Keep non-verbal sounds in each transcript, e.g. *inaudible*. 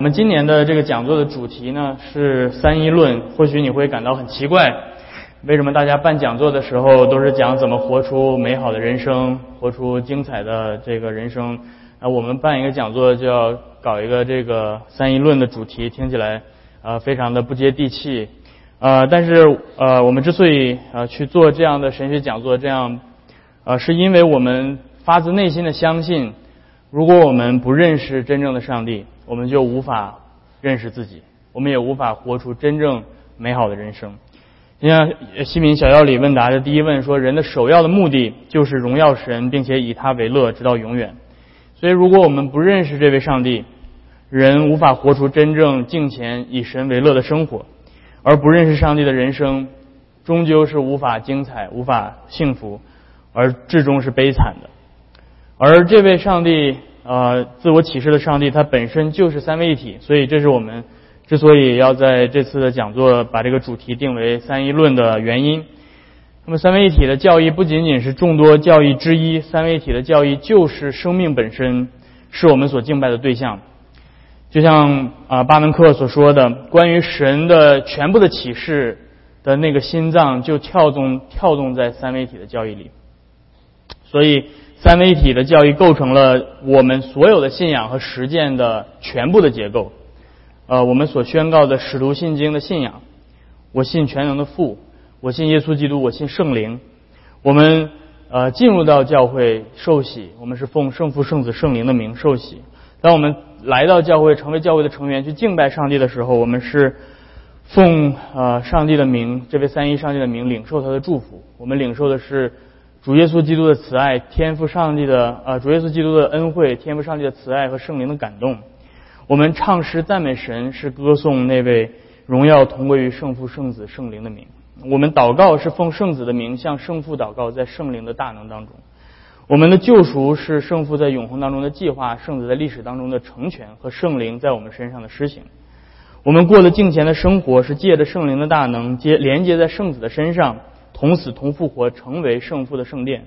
我们今年的这个讲座的主题呢是三一论，或许你会感到很奇怪，为什么大家办讲座的时候都是讲怎么活出美好的人生，活出精彩的这个人生？啊，我们办一个讲座就要搞一个这个三一论的主题，听起来呃非常的不接地气，呃，但是呃我们之所以呃去做这样的神学讲座，这样呃是因为我们发自内心的相信，如果我们不认识真正的上帝。我们就无法认识自己，我们也无法活出真正美好的人生。你像西敏小要里问答的第一问说：“人的首要的目的就是荣耀神，并且以他为乐，直到永远。”所以，如果我们不认识这位上帝，人无法活出真正敬虔、以神为乐的生活。而不认识上帝的人生，终究是无法精彩、无法幸福，而至终是悲惨的。而这位上帝。呃，自我启示的上帝，它本身就是三位一体，所以这是我们之所以要在这次的讲座把这个主题定为三一论的原因。那么，三位一体的教义不仅仅是众多教义之一，三位一体的教义就是生命本身，是我们所敬拜的对象。就像啊巴门克所说的，关于神的全部的启示的那个心脏，就跳动跳动在三位一体的教义里，所以。三位一体的教义构成了我们所有的信仰和实践的全部的结构。呃，我们所宣告的使徒信经的信仰，我信全能的父，我信耶稣基督，我信圣灵。我们呃进入到教会受洗，我们是奉圣父、圣子、圣灵的名受洗。当我们来到教会成为教会的成员去敬拜上帝的时候，我们是奉呃上帝的名，这位三一上帝的名领受他的祝福。我们领受的是。主耶稣基督的慈爱，天赋上帝的呃，主耶稣基督的恩惠，天赋上帝的慈爱和圣灵的感动。我们唱诗赞美神，是歌颂那位荣耀同归于圣父、圣子、圣灵的名。我们祷告是奉圣子的名向圣父祷告，在圣灵的大能当中。我们的救赎是圣父在永恒当中的计划，圣子在历史当中的成全和圣灵在我们身上的施行。我们过的敬虔的生活是借着圣灵的大能接连接在圣子的身上。同死同复活，成为圣父的圣殿。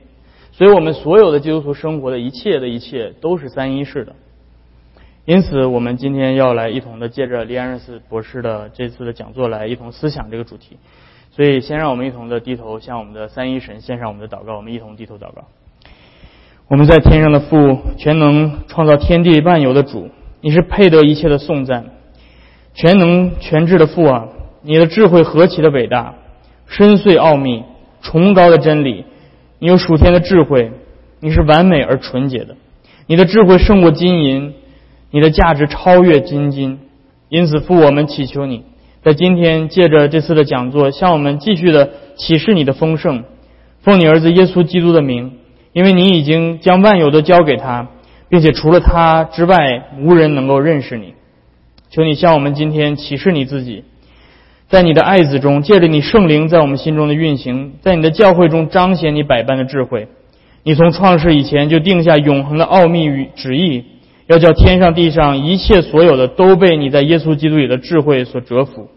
所以，我们所有的基督徒生活的一切的一切，都是三一式的。因此，我们今天要来一同的借着李安瑞斯博士的这次的讲座来一同思想这个主题。所以，先让我们一同的低头向我们的三一神献上我们的祷告。我们一同低头祷告。我们在天上的父，全能创造天地万有的主，你是配得一切的颂赞。全能全智的父啊，你的智慧何其的伟大！深邃奥秘，崇高的真理，你有属天的智慧，你是完美而纯洁的，你的智慧胜过金银，你的价值超越金金，因此父，我们祈求你在今天借着这次的讲座，向我们继续的启示你的丰盛，奉你儿子耶稣基督的名，因为你已经将万有都交给他，并且除了他之外，无人能够认识你，求你向我们今天启示你自己。在你的爱子中，借着你圣灵在我们心中的运行，在你的教会中彰显你百般的智慧。你从创世以前就定下永恒的奥秘与旨意，要叫天上地上一切所有的都被你在耶稣基督里的智慧所折服，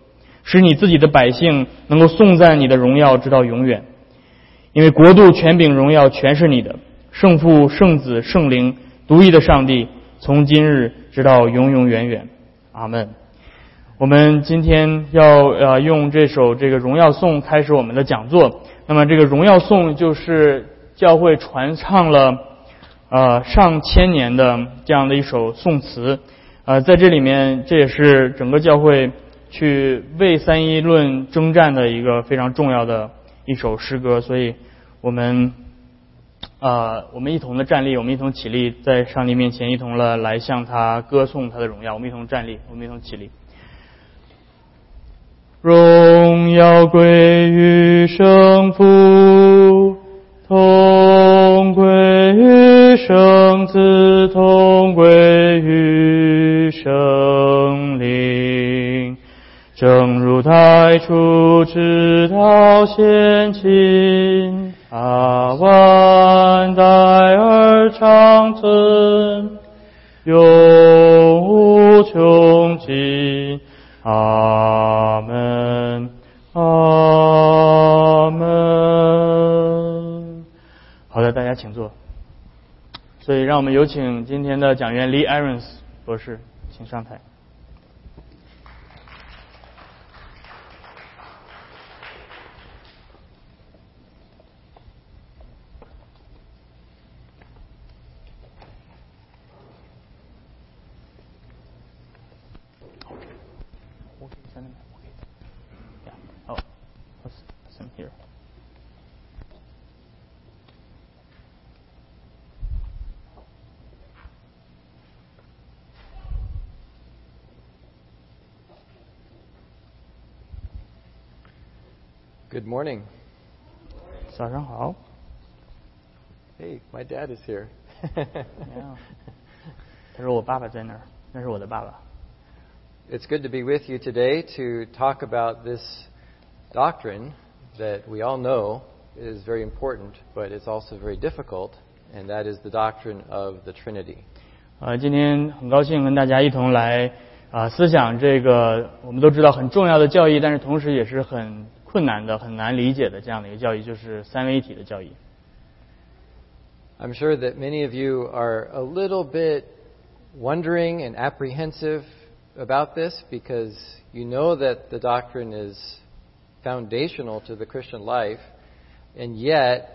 使你自己的百姓能够颂赞你的荣耀直到永远。因为国度、权柄、荣耀全是你的，圣父、圣子、圣灵，独一的上帝，从今日直到永永远远。阿门。我们今天要呃用这首这个荣耀颂开始我们的讲座。那么这个荣耀颂就是教会传唱了呃上千年的这样的一首颂词。呃，在这里面这也是整个教会去为三一论征战的一个非常重要的一首诗歌。所以我们呃我们一同的站立，我们一同起立，在上帝面前一同了来向他歌颂他的荣耀。我们一同站立，我们一同起立。荣耀归于圣父，同归于圣子，同归于圣灵。正如太初直到现今，啊，万代而长存，永所以，让我们有请今天的讲员 Lee Irons 博士，请上台。早上好。 Hey, my dad is here. *laughs* 呀他说我爸爸在那儿，那是我的爸爸。 it's good to be with you today to talk about this doctrine that we all know is very important, but it's also very difficult, and that is the doctrine of the Trinity. 呃，今天很高兴跟大家一同来啊、思想这个我们都知道很重要的教义，但是同时也是很 困难的、很难理解的这样的一个教义，就是三位一体的教义。 I'm sure that many of you are a little bit wondering and apprehensive about this because you know that the doctrine is foundational to the Christian life, and yet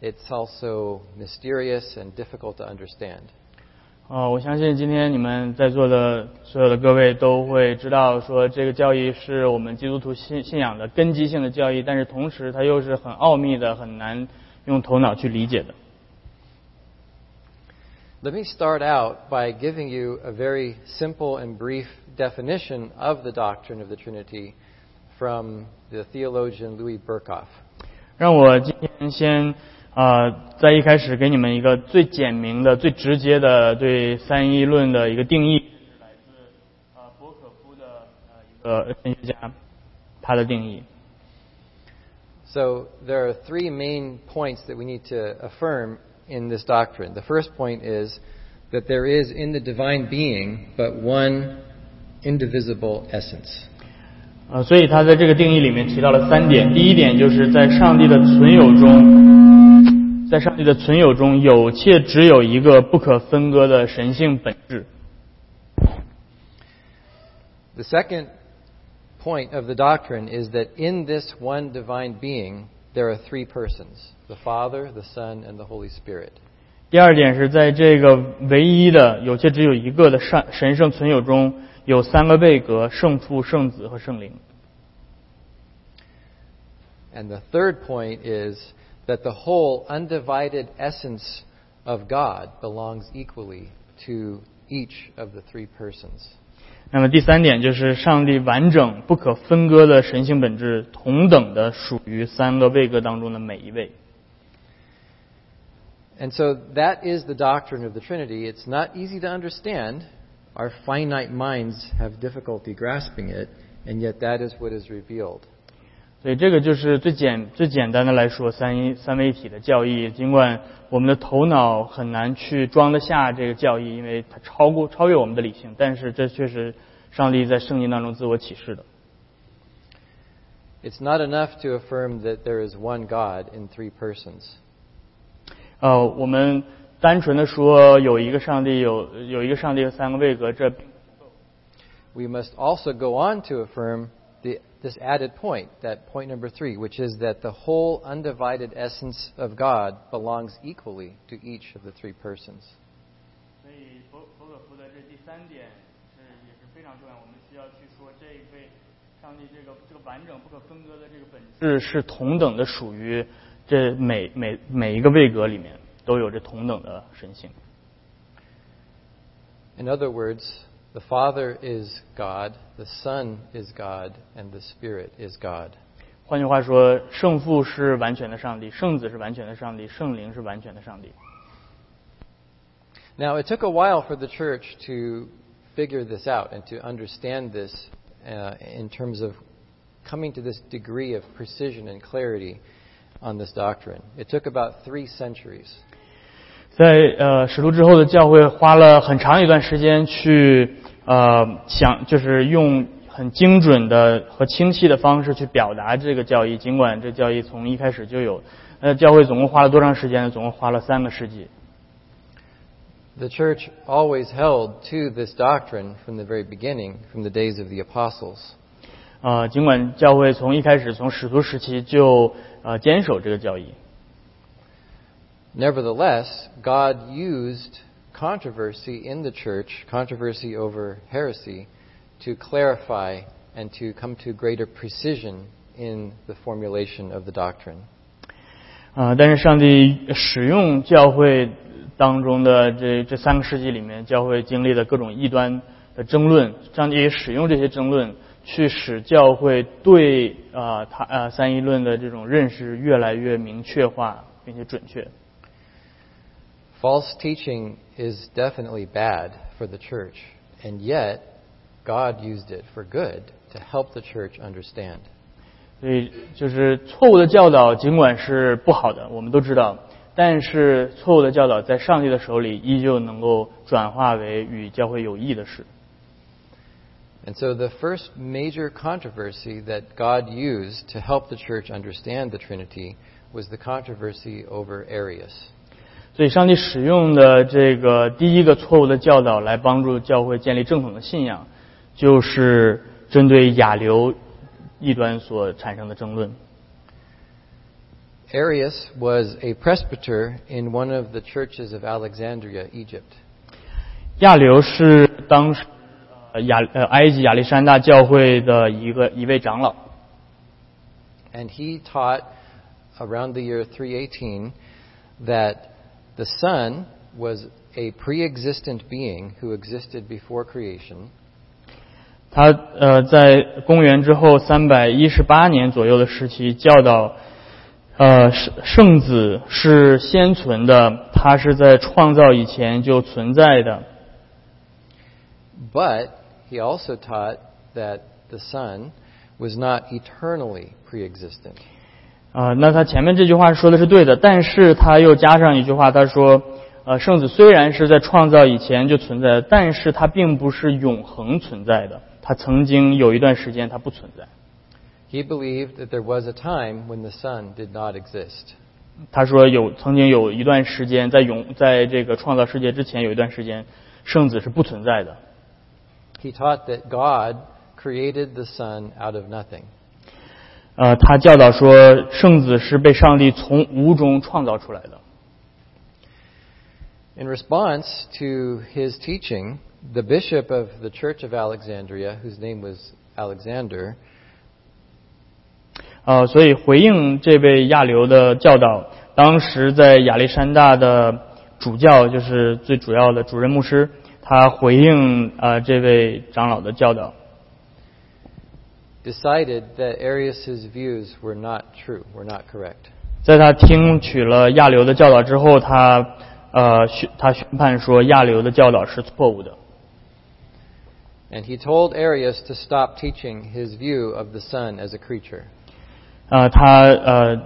it's also mysterious and difficult to understand. 哦，我相信今天你们在座的所有的各位都会知道，说这个教义是我们基督徒信信仰的根基性的教义，但是同时它又是很奥秘的，很难用头脑去理解的。Let me start out by giving you a very simple and brief definition of the doctrine of the Trinity from the theologian Louis Berkhof. 让我今天先。呃，在一开始给你们一个最简明的、最直接的对三一论的一个定义，是来自呃博可夫的呃一个神学家他的定义。So there are three main points that we need to affirm in this doctrine. The first point is that there is in the divine being but one indivisible essence. 呃，所以他在这个定义里面提到了三点。第一点就是在上帝的存有中，在上帝的存有中有且只有一个不可分割的神性本质。 The second point of the doctrine is that in this one divine being there are three persons the Father, the Son, and the Holy Spirit. 第二点是在这个唯一的有且只有一个的上神圣存有中，有三个位格：圣父、圣子和圣灵。 And the third point is that the whole undivided essence of God belongs equally to each of the three persons. 那么第三点就是上帝完整不可分割的神性本质，同等的属于三个位格当中的每一位。 And so that is the doctrine of the Trinity. It's not easy to understand. Our finite minds have difficulty grasping it, and yet that is what is revealed. 所以这个就是最简最简单的来说三一三位一体的教义。尽管我们的头脑很难去装得下这个教义，因为它超过超越我们的理性，但是这确实上帝在圣经当中自我启示的。It's not enough to affirm that there is one God in three persons. 呃，我们单纯的说有一个上帝，有有一个上帝和三个位格，这 We must also go on to affirm this added point, that point number three, which is that the whole undivided essence of God belongs equally to each of the three persons. 所以博博可夫的这第三点是也是非常重要，我们需要去说这一位上帝这个这个完整不可分割的这个本质是同等的属于这每每每一个位格里面都有着同等的神性。 In other words, the Father is God, the Son is God, and the Spirit is God. 换句话说，圣父是完全的上帝，圣子是完全的上帝，圣灵是完全的上帝。 Now, it took a while for the church to figure this out and to understand this uh, in terms of coming to this degree of precision and clarity on this doctrine. It took about three centuries. 在呃使徒之后的教会花了很长一段时间去 呃想，就是用很精准的和清晰的方式去表达这个教义。尽管这教义从一开始就有，呃，教会总共花了多长时间呢？总共花了三个世纪。The church always held to this doctrine from the very beginning, from the days of the apostles. 呃，尽管教会从一开始从使徒时期就呃坚守这个教义，Nevertheless, God used controversy in the church, controversy over heresy, to clarify and to come to greater precision in the formulation of the doctrine. 啊、但是上帝使用教会当中的这这三个世纪里面，教会经历的各种异端的争论，上帝也使用这些争论去使教会对啊他啊三一论的这种认识越来越明确化，并且准确。 False teaching is definitely bad for the church, and yet God used it for good to help the church understand. 所以就是错误的教导，尽管是不好的，我们都知道，但是错误的教导在上帝的手里，依旧能够转化为与教会有益的事。 And so the first major controversy that God used to help the church understand the Trinity was the controversy over Arius. 所以，上帝使用的这个第一个错误的教导来帮助教会建立正统的信仰，就是针对亚流异端所产生的争论。Arius was a presbyter in one of the churches of Alexandria, Egypt. 亚流是当时呃亚呃埃及亚历山大教会的一个一位长老，And he taught around the year 318 that the Son was a pre existent being who existed before creation, 他呃在公元之后三百一十八年左右的时期教导，呃圣圣子是先存的，他是在创造以前就存在的。 but he also taught that the Son was not eternally pre existent. 啊、那他前面这句话说的是对的，但是他又加上一句话，他说，呃，圣子虽然是在创造以前就存在，但是它并不是永恒存在的，它曾经有一段时间它不存在。He believed that there was a time when the sun did not exist. 他说有曾经有一段时间，在永在这个创造世界之前有一段时间，圣子是不存在的。He taught that God created the sun out of nothing. 呃，他教导说，圣子是被上帝从无中创造出来的。In response to his teaching, the bishop of the Church of Alexandria, whose name was Alexander, 呃，所以回应这位亚流的教导，当时在亚历山大的主教就是最主要的主任牧师，他回应呃这位长老的教导，decided that Arius's views were not true, were not correct. 在他听取了亚流的教导之后，他呃宣他宣判说亚流的教导是错误的。And he told Arius to stop teaching his view of the Son as a creature. 呃，他呃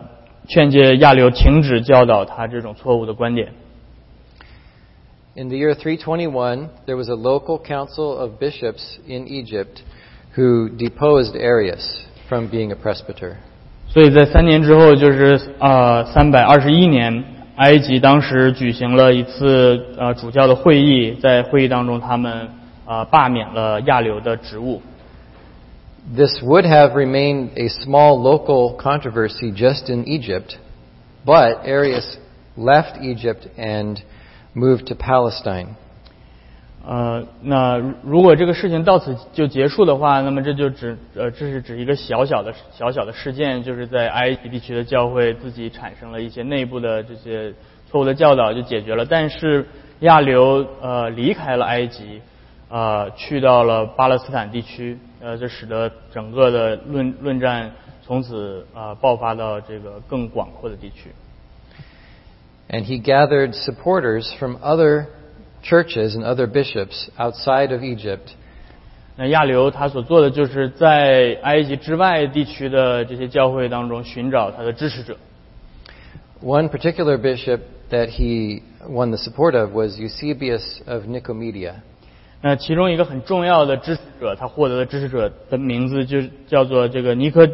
劝诫亚流停止教导他这种错误的观点。In the year 321, there was a local council of bishops in Egypt who deposed Arius from being a presbyter. 所以在三年之后，就是呃三百二十一年，埃及当时举行了一次呃主教的会议，在会议当中，他们呃罢免了亚流的职务。 This would have remained a small local controversy just in Egypt, but Arius left Egypt and moved to Palestine. 呃，那如果这个事情到此就结束的话，那么这就只呃这是指一个小小的小小的事件，就是在埃及地区的教会自己产生了一些内部的这些错误的教导就解决了。但是亚流呃离开了埃及，呃去到了巴勒斯坦地区，呃这使得整个的论论战从此呃爆发到这个更广阔的地区。And he gathered supporters from other churches and other bishops outside of Egypt 那亚流他所做的就是在埃及之外地区的这些教会当中寻找他的支持者。One particular bishop that he won the support of was Eusebius of Nicomedia. 那其中一个很重要的支持者，他获得的支持者的名字就叫做这个尼科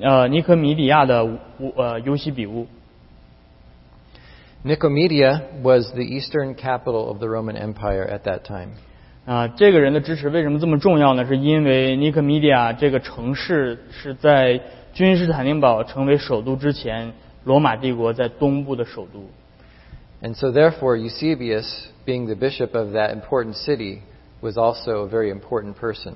呃尼科米底亚的乌呃尤西比乌。Nicomedia was the eastern capital of the Roman Empire at that time. 啊，这个人的支持为什么这么重要呢？是因为尼科米底亚这个城市是在君士坦丁堡成为首都之前，罗马帝国在东部的首都。 And so, therefore, Eusebius, being the bishop of that important city, was also a very important person.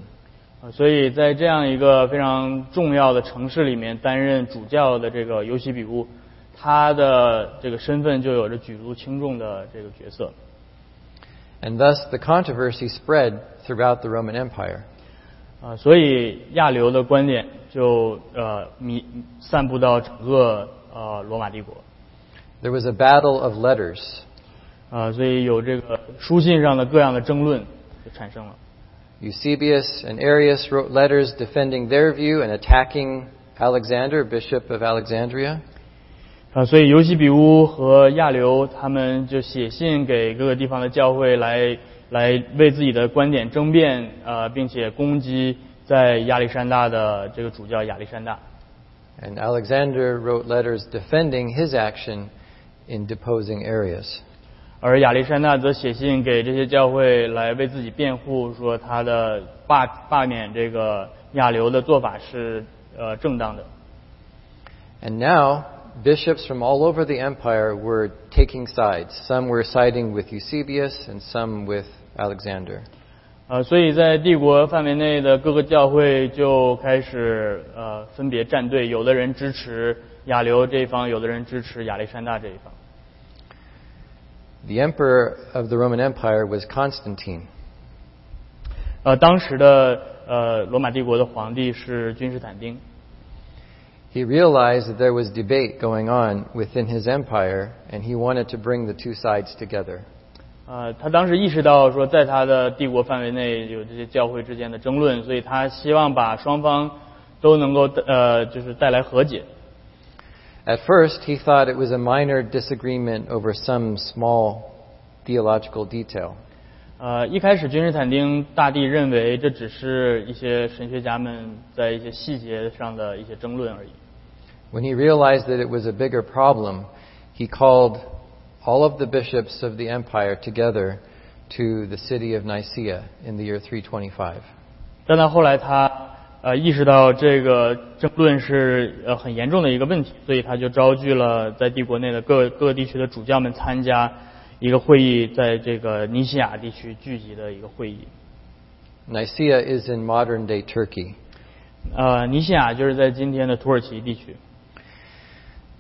呃所以在这样一个非常重要的城市里面担任主教的这个尤西比乌， 他的这个身份就有着举足轻重的这个角色。 And thus the controversy spread throughout the Roman Empire. 啊，所以亚流的观点就呃弥散布到整个呃罗马帝国， There was a battle of letters. 啊，所以有这个书信上的各样的争论就产生了。 Eusebius and Arius wrote letters defending their view and attacking Alexander, Bishop of Alexandria. 啊，所以尤西比乌和亚流他们就写信给各个地方的教会来来为自己的观点争辩，呃，并且攻击在亚历山大的这个主教亚历山大。 And Alexander wrote letters defending his action in deposing Arius. 而亚历山大则写信给这些教会来为自己辩护，说他的罢罢免这个亚流的做法是呃正当的。 And now, bishops from all over the empire were taking sides. Some were siding with Eusebius and some with Alexander. 呃，所以在帝国范围内的各个教会就开始呃分别站队，有的人支持亚流这一方，有的人支持亚历山大这一方。 The emperor of the Roman Empire was Constantine. 呃，当时的呃罗马帝国的皇帝是君士坦丁。 He realized that there was debate going on within his empire, and he wanted to bring the two sides together. 呃，他当时意识到说，在他的帝国范围内有这些教会之间的争论，所以他希望把双方都能够呃，就是带来和解。 At first, he thought it was a minor disagreement over some small theological detail. 呃，一开始君士坦丁大帝认为这只是一些神学家们在一些细节上的一些争论而已。When he realized that it was a bigger problem, he called all of the bishops of the empire together to the city of Nicaea in the year 325. 但到后来他呃意识到这个争论是呃很严重的一个问题，所以他就召集了在帝国内的各各个地区的主教们参加一个会议，在这个尼西亚地区聚集的一个会议。Nicaea is in modern day Turkey. 呃，尼西亚就是在今天的土耳其地区。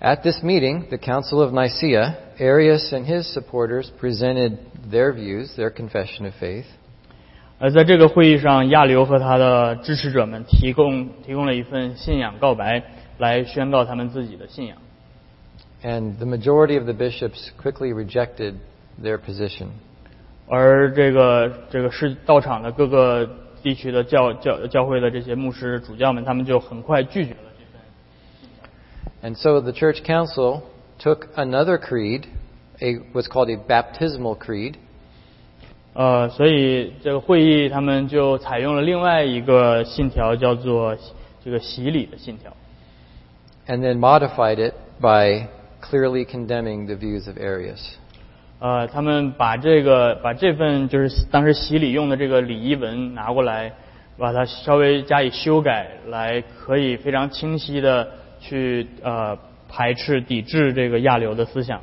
At this meeting, the Council of Nicaea, Arius and his supporters presented their views, their confession of faith. 而在这个会议上，亚流和他的支持者们提供提供了一份信仰告白，来宣告他们自己的信仰。And the majority of the bishops quickly rejected their position. 而这个这个是到场的各个地区的教教教会的这些牧师主教们，他们就很快拒绝了这份。 And so the church council took another creed, a, what's called a baptismal creed, 呃，所以这个会议他们就采用了另外一个信条，叫做这个洗礼的信条。 and then modified it by clearly condemning the views of Arius. 呃，他们把这个把这份就是当时洗礼用的这个礼仪文拿过来，把它稍微加以修改，来可以非常清晰的去呃排斥抵制这个亚流的思想。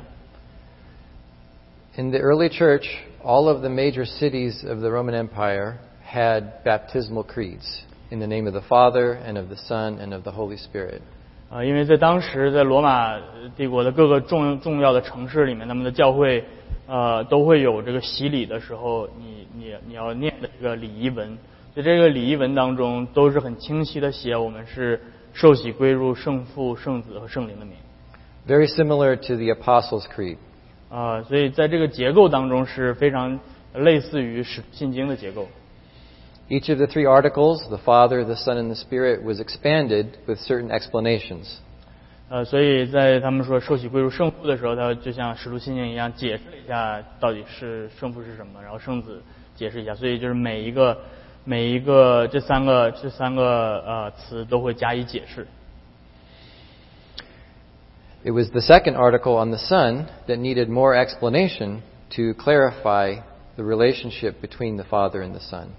In the early church, all of the major cities of the Roman Empire had baptismal creeds in the name of the Father and of the Son and of the Holy Spirit. 啊，因为在当时在罗马帝国的各个重重要的城市里面，他们的教会呃都会有这个洗礼的时候，你你你要念的这个礼仪文，在这个礼仪文当中都是很清晰的写我们是受洗归入圣父、圣子和圣灵的名。Very similar to the Apostles' Creed. 啊，所以在这个结构当中是非常类似于使信经的结构。Each of the three articles, the Father, the Son, and the Spirit, was expanded with certain explanations. 呃，所以在他们说受洗归入圣父的时候，他就像使徒信经一样解释了一下到底是圣父是什么，然后圣子解释一下，所以就是每一个每一个这三个这三个呃词都会加以解释。 It was the second article on the Son that needed more explanation to clarify the relationship between the Father and the Son.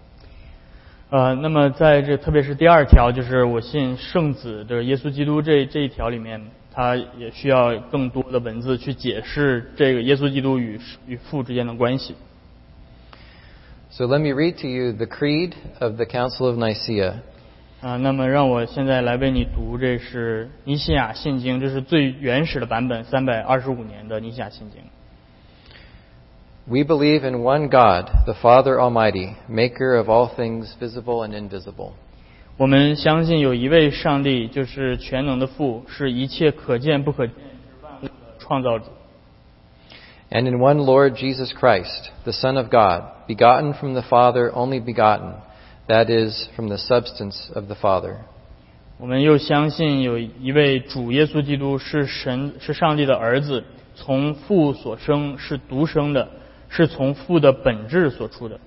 呃，那么在这特别是第二条，就是我信圣子的耶稣基督这这一条里面，它也需要更多的文字去解释这个耶稣基督与与父之间的关系。So let me read to you the Creed of the Council of Nicaea. 啊，那么让我现在来为你读，这是尼西亚信经，这是最原始的版本，三百二十五年的尼西亚信经。We believe in one God, the Father Almighty, maker of all things visible and invisible. 我们相信有一位上帝，就是全能的父，是一切可见不可见之万物的创造主。 And in one Lord Jesus Christ, the Son of God, begotten from the Father, only begotten, that is, from the substance of the Father. 我们又相信有一位主耶稣基督是神，是上帝的儿子，从父所生，是独生的， 是从父的本质所出的。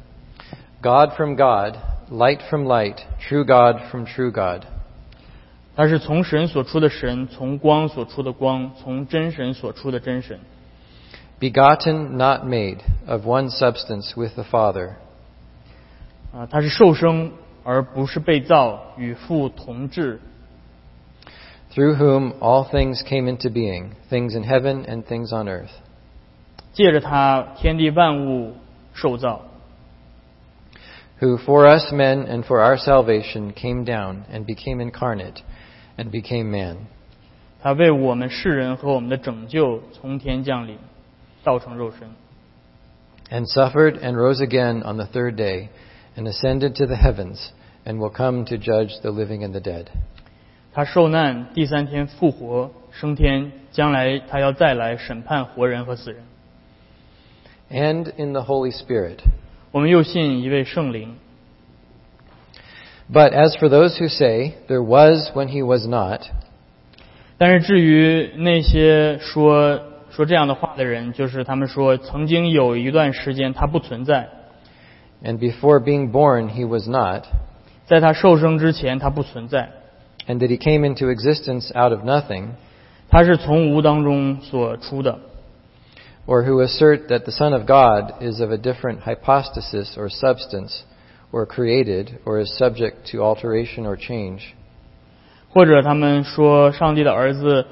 God from God, light from light, true God from true God. 他是从神所出的神，从光所出的光，从真神所出的真神。 Begotten, not made, of one substance with the Father. 啊，他是受生而不是被造，与父同质， through whom all things came into being, things in heaven and things on earth. 借着他天地万物受造，who for us men and for our salvation came down and became incarnate and became man. 他为我们世人和我们的拯救从天降临，道成肉身，and suffered and rose again on the third day and ascended to the heavens and will come to judge the living and the dead. 他受难，第三天复活，升天，将来他要再来审判活人和死人。And in the Holy Spirit. 我们又信一位圣灵。 But as for those who say, there was when he was not, 但是至于那些说说这样的话的人，就是他们说曾经有一段时间他不存在， and before being born he was not, 在他受生之前他不存在， and that he came into existence out of nothing, 他是从无当中所出的， or who assert that the Son of God is of a different hypostasis or substance, or created, or is subject to alteration or change, 或者他们说上帝的儿子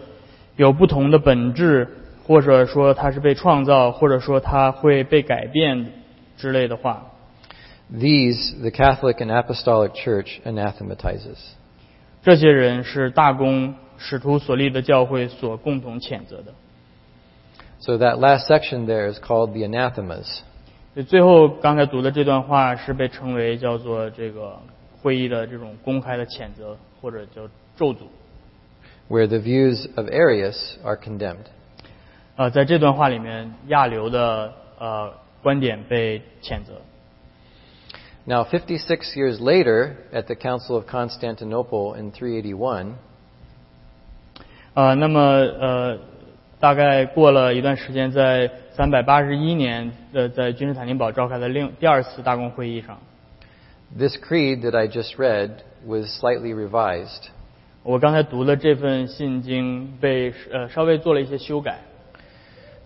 有不同的本质，或者说他是被创造，或者说他会被改变之类的话。 these the Catholic and Apostolic Church anathematizes. 这些人是大公使徒所立的教会所共同谴责的。 So that last section there is called the anathemas. 所以最后刚才读的这段话是被称为叫做这个会议的这种公开的谴责，或者叫咒诅。 where the views of Arius are condemned. 呃，在这段话里面，亚流的呃观点被谴责。 Now, 56 years later, at the Council of Constantinople in 381, 呃，那么呃， 大概过了一段时间，在三百八十一年的在君士坦丁堡召开的另第二次大公会议上， this creed that I just read was slightly revised. 我刚才读的这份信经被呃稍微做了一些修改。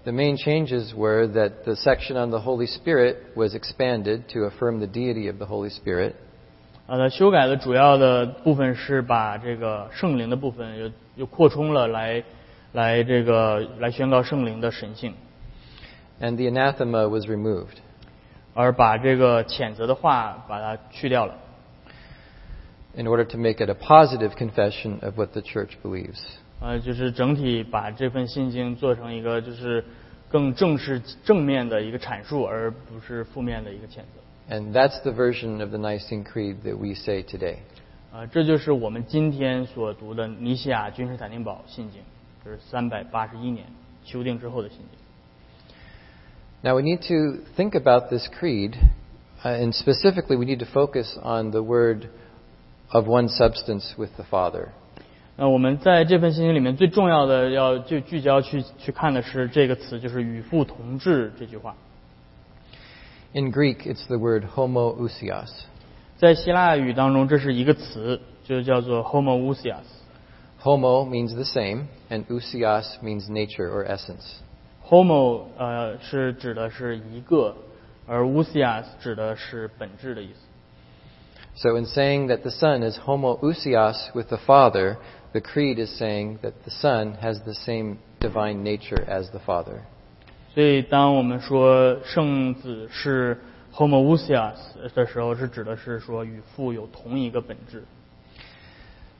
The main changes were that the section on the Holy Spirit was expanded to affirm the deity of the Holy Spirit, 呃，它修改的主要的部分是把这个圣灵的部分又又扩充了来， 来这个来宣告圣灵的神性， and the anathema was removed. 而把这个谴责的话把它去掉了， in order to make it a positive confession of what the church believes. 呃，就是整体把这份信经做成一个就是更正式正面的一个阐述，而不是负面的一个谴责。 And that's the version of the Nicene Creed that we say today. 啊，这就是我们今天所读的尼西亚君士坦丁堡信经， 这是三百八十一年修订之后的信经。 Now we need to think about this creed, uh, and specifically we need to focus on the word of one substance with the Father. 那我们在这份信息里面最重要的要就聚焦去去看的是这个词，就是与父同治这句话。 In Greek, it's the word homoousios. 在希腊语当中，这是一个词，就叫做 homoousios。 Homo means the same, and ousios means nature or essence. homo 呃是指的是一个，而 ousios 指的是本质的意思。 So in saying that the Son is homoousios with the Father, the creed is saying that the Son has the same divine nature as the Father. 所以，当我们说圣子是 homoousios 的时候，是指的是说与父有同一个本质。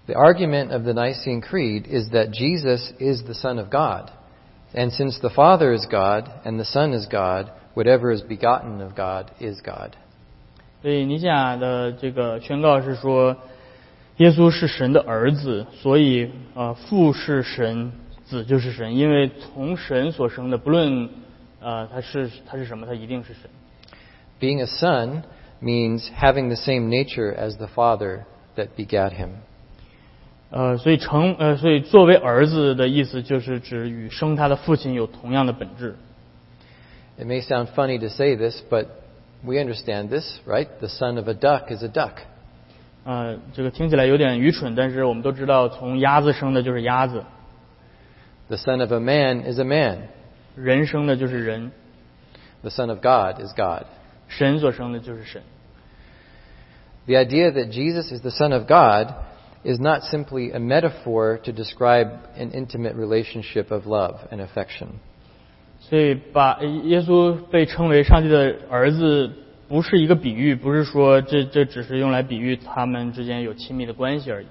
The argument of the Nicene Creed is that Jesus is the Son of God. And since the Father is God and the Son is God, whatever is begotten of God is God. 所以尼西亚的这个宣告是说，耶稣是神的儿子，所以呃父是神，子就是神，因为从神所生的，不论呃他是他是什么，他一定是神。 Being a son means having the same nature as the Father that begat him. 呃，所以成呃，所以作为儿子的意思就是指与生他的父亲有同样的本质。 It may sound funny to say this, but we understand this, right? The son of a duck is a duck. 呃，这个听起来有点愚蠢，但是我们都知道，从鸭子生的就是鸭子， The son of a man is a man. 人生的就是人， The son of God is God. 神所生的就是神。 The idea that Jesus is the son of God is not simply a metaphor to describe an intimate relationship of love and affection. 所以把耶稣被称为上帝的儿子，不是一个比喻，不是说这这只是用来比喻他们之间有亲密的关系而已。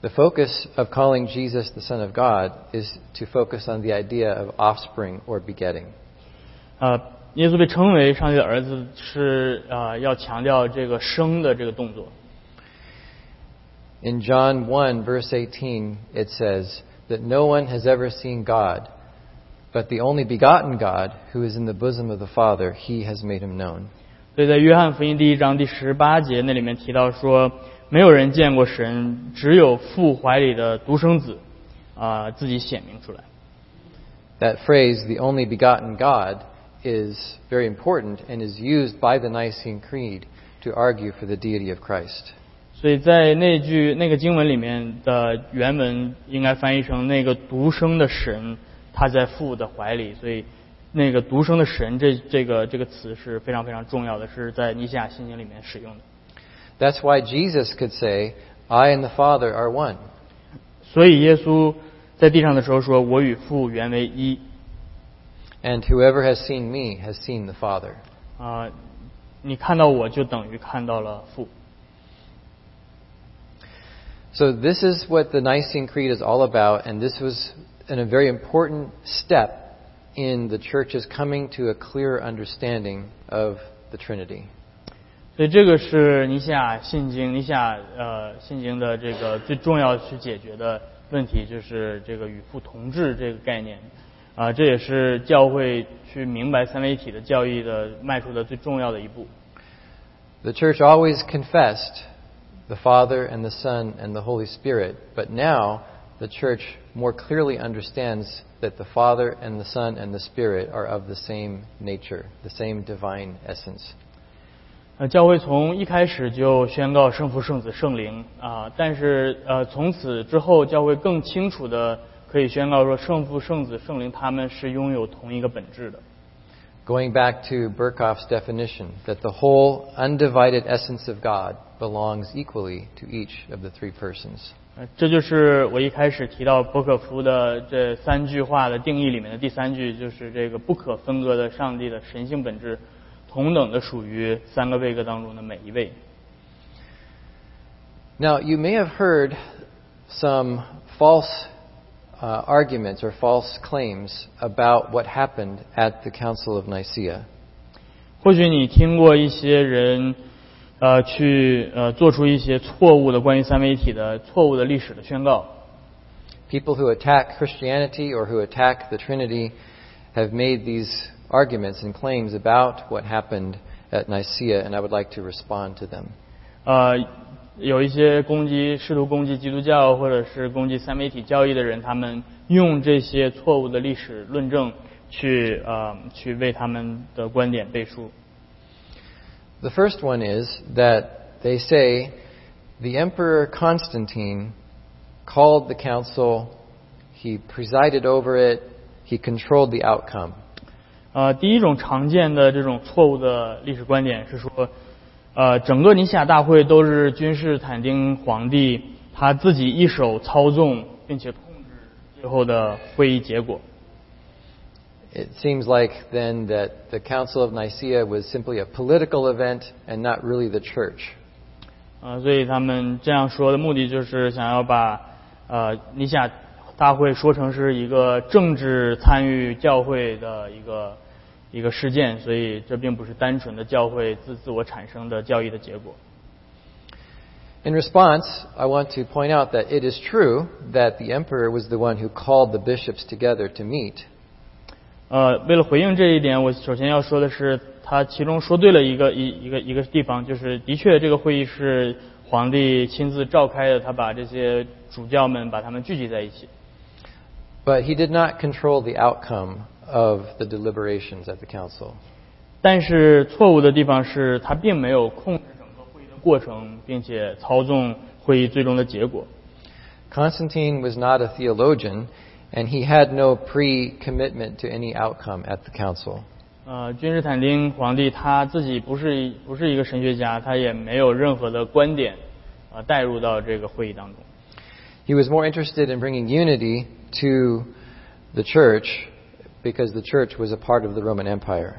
The focus of calling Jesus the son of God is to focus on the idea of offspring or begetting. 呃，耶稣被称为上帝的儿子是呃要强调这个生的这个动作。 In John 1 verse 18 it says that no one has ever seen God, but the only begotten God who is in the bosom of the Father, he has made him known. 所以在约翰福音第一章第十八节那里面提到说，没有人见过神，只有父怀里的独生子啊、自己显明出来。 That phrase, the only begotten God, is very important and is used by the Nicene Creed to argue for the deity of Christ. 所以在那句那个经文里面的原文应该翻译成那个独生的神，他在父的怀里。所以那个独生的神这这个这个词是非常非常重要的，是在尼西亚信经里面使用的。That's why Jesus could say, I and the Father are one. 所以耶稣在地上的时候说：“我与父原为一。And whoever has seen me has seen the Father. ”啊、你看到我就等于看到了父。So this is what the Nicene Creed is all about, and this was an, a very important step in the church's coming to a clear understanding of the Trinity. 所以这个是尼西亚信经，尼西亚呃信经的这个最重要去解决的问题，就是这个与父同治这个概念。啊、这也是教会去明白三位一体的教义的迈出的最重要的一步。 The church always confessed the Father and the Son and the Holy Spirit. But now the church more clearly understands that the Father and the Son and the Spirit are of the same nature, the same divine essence. 呃，教会从一开始就宣告圣父、圣子、圣灵啊、呃，但是呃，从此之后，教会更清楚的可以宣告说，圣父、圣子、圣灵他们是拥有同一个本质的。Going back to Berkhof's definition, that the whole undivided essence of God belongs equally to each of the three persons. 呃这就是我一开始提到博可夫的这三句话的定义里面的第三句，就是这个不可分割的上帝的神性本质，同等的属于三个位格当中的每一位。 Now, you may have heard some false uh, arguments or false claims about what happened at the Council of Nicaea. 或许你听过一些人， 呃，去呃做出一些错误的关于三位一体的错误的历史的宣告。People who attack Christianity or who attack the Trinity have made these arguments and claims about what happened at Nicaea, and I would like to respond to them. 呃，有一些攻击试图攻击基督教或者是攻击三位一体教义的人，他们用这些错误的历史论证去呃去为他们的观点背书。The first one is that they say the Emperor Constantine called the council, he presided over it, he controlled the outcome. 呃，第一种常见的这种错误的历史观点是说，呃，整个尼西亚大会都是君士坦丁皇帝他自己一手操纵，并且控制最后的会议结果。 it seems like then that the Council of Nicaea was simply a political event and not really the church. 啊、所以他们这样说的目的就是想要把呃尼西亚大会说成是一个政治参与教会的一个一个事件，所以这并不是单纯的教会自自我产生的教义的结果。 In response, I want to point out that it is true that the emperor was the one who called the bishops together to meet. 呃，为了回应这一点，我首先要说的是，他其中说对了一个一一个一个地方，就是的确这个会议是皇帝亲自召开的，他把这些主教们把他们聚集在一起。 But he did not control the outcome of the deliberations at the council. 但是错误的地方是他并没有控制整个会议的过程，并且操纵会议最终的结果。 Constantine was not a theologian, and he had no pre commitment to any outcome at the council. 呃，君士坦丁皇帝他自己不是不是一个神学家，他也没有任何的观点呃带入到这个会议当中。 He was more interested in bringing unity to the church because the church was a part of the Roman Empire.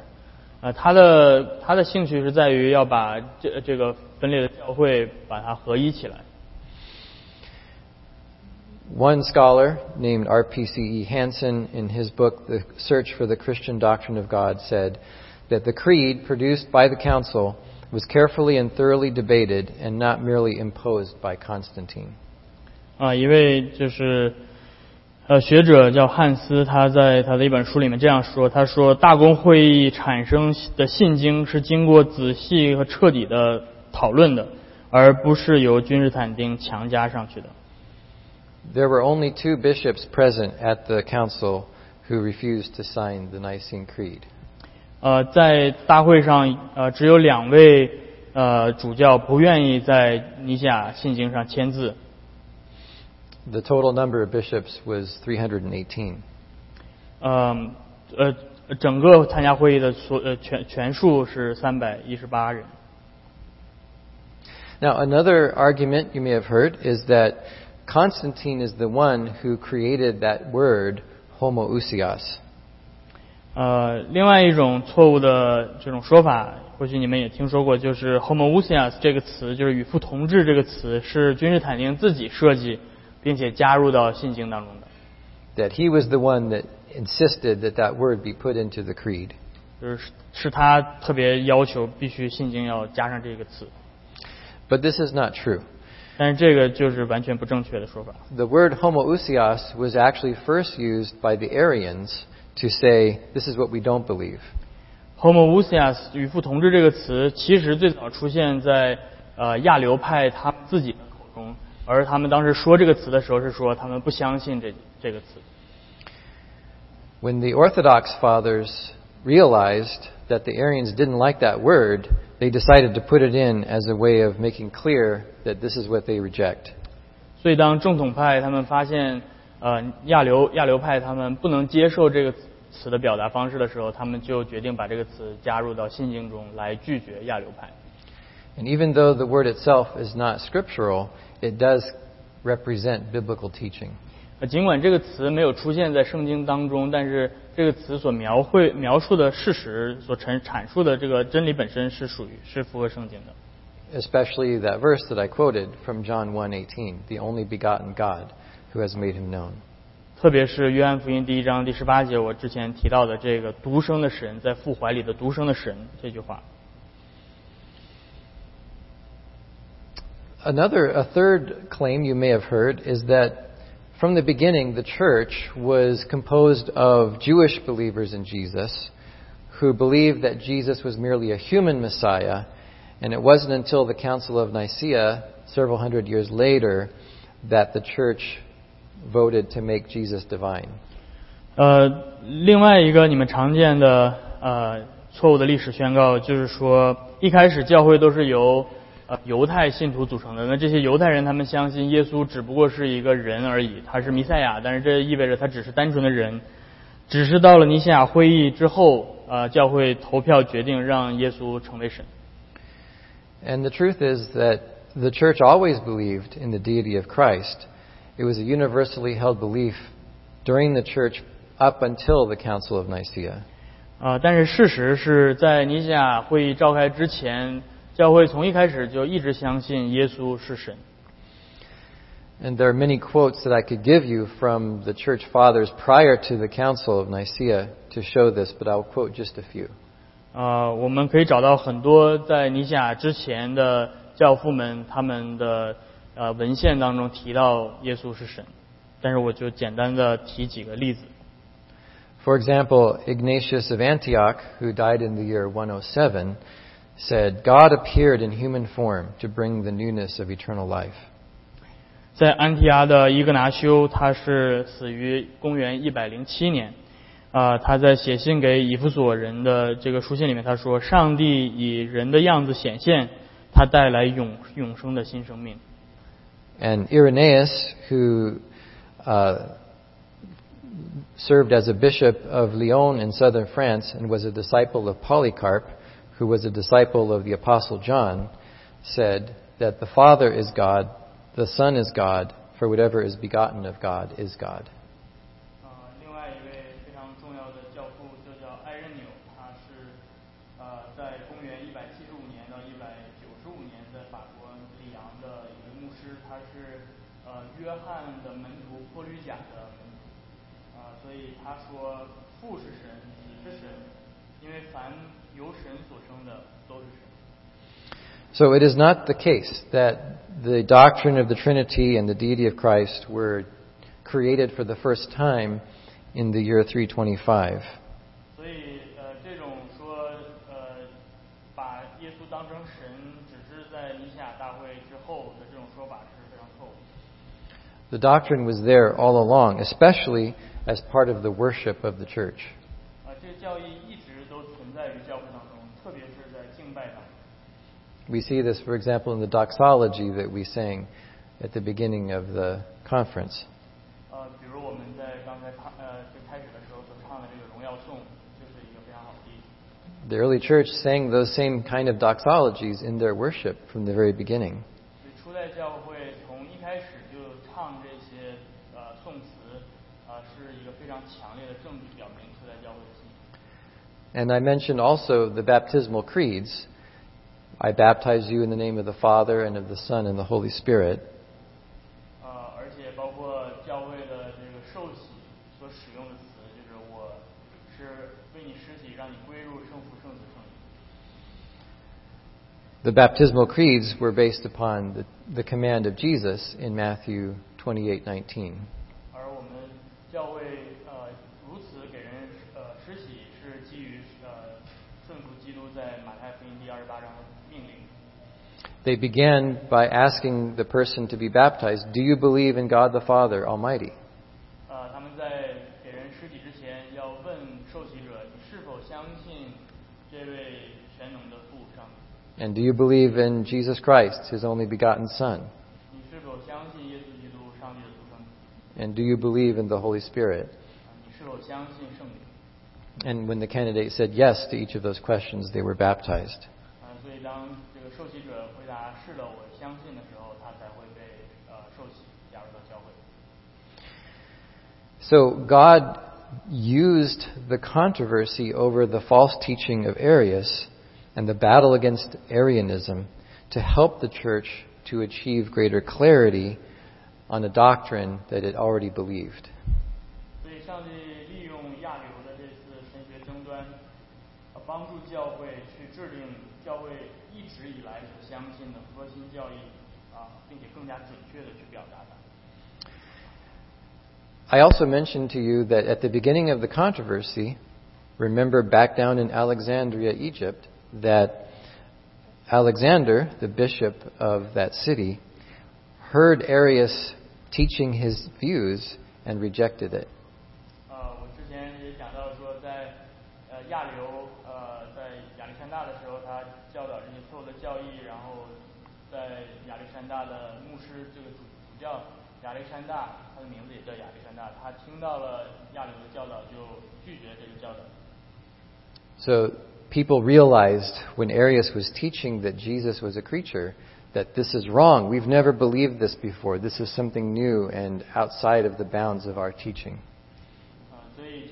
呃，他的他的兴趣是在于要把这这个分裂的教会把它合一起来。 One scholar named R.P.C.E. Hanson, in his book The Search for the Christian Doctrine of God, said that the creed produced by the council was carefully and thoroughly debated and not merely imposed by Constantine. 啊，一位就是呃学者叫汉斯，他在他的一本书里面这样说，他说大公会议产生的信经是经过仔细和彻底的讨论的，而不是由君士坦丁强加上去的。There were only two bishops present at the council who refused to sign the Nicene Creed. 呃，在大会上，呃，只有两位呃主教不愿意在尼西亚信经上签字。 The total number of bishops was 318. 嗯呃，整个参加会议的所呃全全数是三百一十八人。 Now, another argument you may have heard is that Constantine is the one who created that word homoousios. 呃，另外一种错误的这种说法，或许你们也听说过，就是 homoousios 这个词，就是与父同治这个词，是君士坦丁自己设计，并且加入到信经当中的， That he was the one that insisted that that word be put into the creed. 就是是他特别要求必须信经要加上这个词， But this is not true. 但是这个就是完全不正确的说法。 The word homoousios was actually first used by the Arians to say, this is what we don't believe. homoousios 与父同治这个词，其实最早出现在呃亚流派他们自己的口中，而他们当时说这个词的时候是说他们不相信这这个词。 When the Orthodox fathers realized that the Arians didn't like that word, they decided to put it in as a way of making clear that this is what they reject. 所以当正统派他们发现呃亚流亚流派他们不能接受这个词的表达方式的时候，他们就决定把这个词加入到信经中来拒绝亚流派。 And even though the word itself is not scriptural, it does represent biblical teaching. 呃尽管这个词没有出现在圣经当中，但是这个词所描绘描述的事实所陈阐述的这个真理本身是属于是符合圣经的。 Especially that verse that I quoted from John 1:18, the only begotten God who has made him known. 特别是约翰福音第一章第十八节，我之前提到的这个独生的神在父怀里的独生的神这句话。 Another, a third claim you may have heard is that from the beginning the church was composed of Jewish believers in Jesus who believed that Jesus was merely a human Messiah, and it wasn't until the Council of Nicaea, several hundred years later, that the church voted to make Jesus divine. 呃，另外一个你们常见的呃错误的历史宣告，就是说一开始教会都是由 呃犹太信徒组成的。那这些犹太人他们相信耶稣只不过是一个人而已，他是弥赛亚，但是这意味着他只是单纯的人。只是到了尼西亚会议之后，呃，教会投票决定让耶稣成为神。And the truth is that the church always believed in the deity of Christ. It was a universally held belief during the church up until the Council of Nicaea. 啊、但是事实是在尼西亚会议召开之前，教会从一开始就一直相信耶稣是神。 And there are many quotes that I could give you from the church fathers prior to the Council of Nicaea to show this, but I'll quote just a few. 呃，我们可以找到很多在尼西亚之前的教父们他们的呃文献当中提到耶稣是神，但是我就简单的提几个例子。 For example, Ignatius of Antioch, who died in the year 107, said, God appeared in human form to bring the newness of eternal life. 在安提阿的伊格拿修，他是死于公元一百零七年。啊、他在写信给以弗所人的这个书信里面，他说：“上帝以人的样子显现，他带来永永生的新生命。 And Irenaeus, who uh, served as a bishop of Lyon in southern France and was a disciple of Polycarp, who was a disciple of the Apostle John, said that the Father is God, the Son is God, for whatever is begotten of God is God. So it is not the case that the doctrine of the Trinity and the deity of Christ were created for the first time in the year 325. The doctrine was there all along, especially as part of the worship of the church. Uh, We see this, for example, in the doxology that we sang at the beginning of the conference. The early church sang those same kind of doxologies in their worship from the very beginning. And I mentioned also the baptismal creeds I baptize you in the name of the Father and of the Son and the Holy Spirit. Uh, the baptismal creeds were based upon the, the command of Jesus in Matthew 28:19. They began by asking the person to be baptized, "Do you believe in God the Father Almighty?" 呃，他们在给人施洗之前，要问受洗者：你是否相信这位全能的父上帝？ And do you believe in Jesus Christ, his only begotten Son? 你是否相信耶稣基督上帝的独生子？ And do you believe in the Holy Spirit? 啊，你是否相信圣灵？ And when the candidate said yes to each of those questions, they were baptized. 啊，所以当这个受洗者回答 是的，我相信的时候，他才会被呃受洗加入到教会。 So God used the controversy over the false teaching of Arius and the battle against Arianism to help the church to achieve greater clarity on a doctrine that it already believed. 所以，上帝 直以来所相信的核心教义啊，并且更加准确的去表达它。 I also mentioned to you that at the beginning of the controversy, remember back down in Alexandria, Egypt, that Alexander, the bishop of that city, heard Arius teaching his views and rejected it. 亚历山大，他的名字也叫亚历山大，他听到了亚流的教导，就拒绝这个教导。 So people realized when Arius was teaching that Jesus was a creature that this is wrong. We've never believed this before. This is something new and outside of the bounds of our teaching. 啊，所以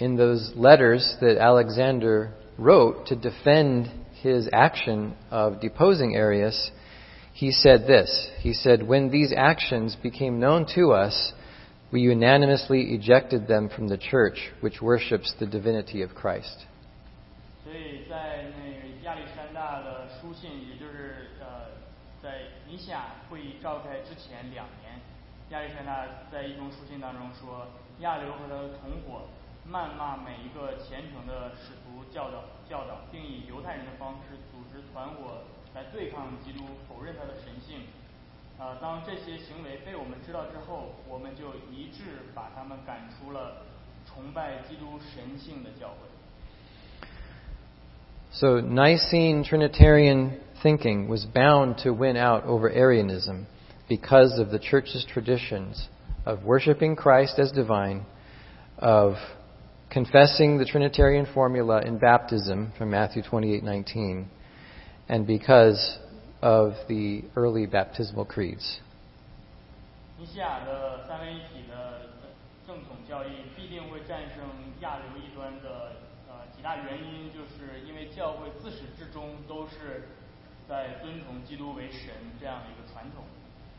In those letters that Alexander wrote to defend his action of deposing Arius, he said this. He said, When these actions became known to us, we unanimously ejected them from the church which worships the divinity of Christ. 所以在那个亚历山大的书信，也就是呃，在尼西亚会议召开之前两年， 亚历山大在一封书信当中说，亚流和他的同伙谩骂每一个虔诚的使徒教导教导，并以犹太人的方式组织团伙来对抗基督，否认他的神性。呃，当这些行为被我们知道之后，我们就一致把他们赶出了崇拜基督神性的教会。 So Nicene Trinitarian thinking was bound to win out over Arianism because of the church's traditions of worshiping Christ as divine, of confessing the Trinitarian formula in baptism from Matthew 28:19, and because of the early baptismal creeds. 尼西亚的三位一体的正统教义必定会战胜亚流异端的呃几大原因，就是因为教会自始至终都是在遵从基督为神这样的一个传统。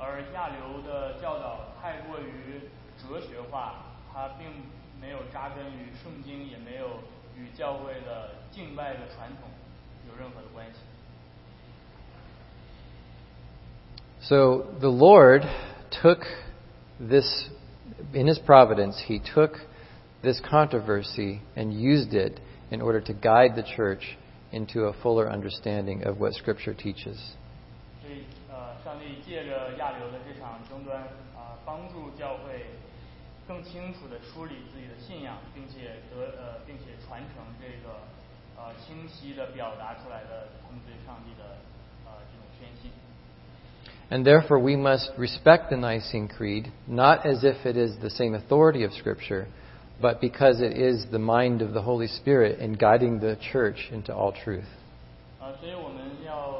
而亚流的教导太过于哲学化，它并没有扎根于圣经，也没有与教会的敬拜的传统有任何的关系。 So the Lord took this, in His providence, He took this controversy and used it in order to guide the church into a fuller understanding of what Scripture teaches. 所以，呃，上帝借着亚流的这场争端，啊、帮助教会更清楚地梳理自己的信仰，并且得呃，并且传承这个呃清晰地表达出来的他们对上帝的呃这种宣信。 And therefore, we must respect the Nicene Creed, not as if it is the same authority of Scripture, but because it is the mind of the Holy Spirit in guiding the church into all truth. 啊，所以我们要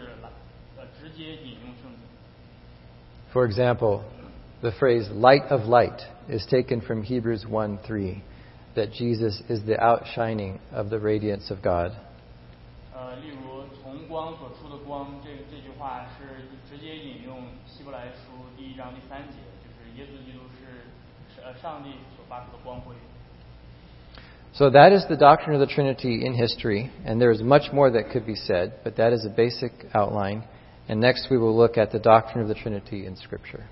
For example, the phrase light of light is taken from Hebrews 1 3, that Jesus is the outshining of the radiance of God. 呃，例如“从光所出的光”这这句话是直接引用希伯来书第一章第三节，就是耶稣基督是是呃上帝所发出的光辉。 So that is the doctrine of the Trinity in history, and there is much more that could be said, but that is a basic outline. And next we will look at the doctrine of the Trinity in Scripture.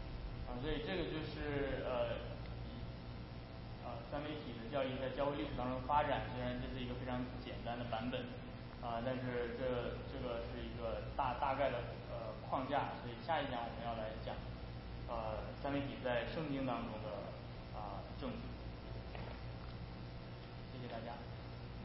啊，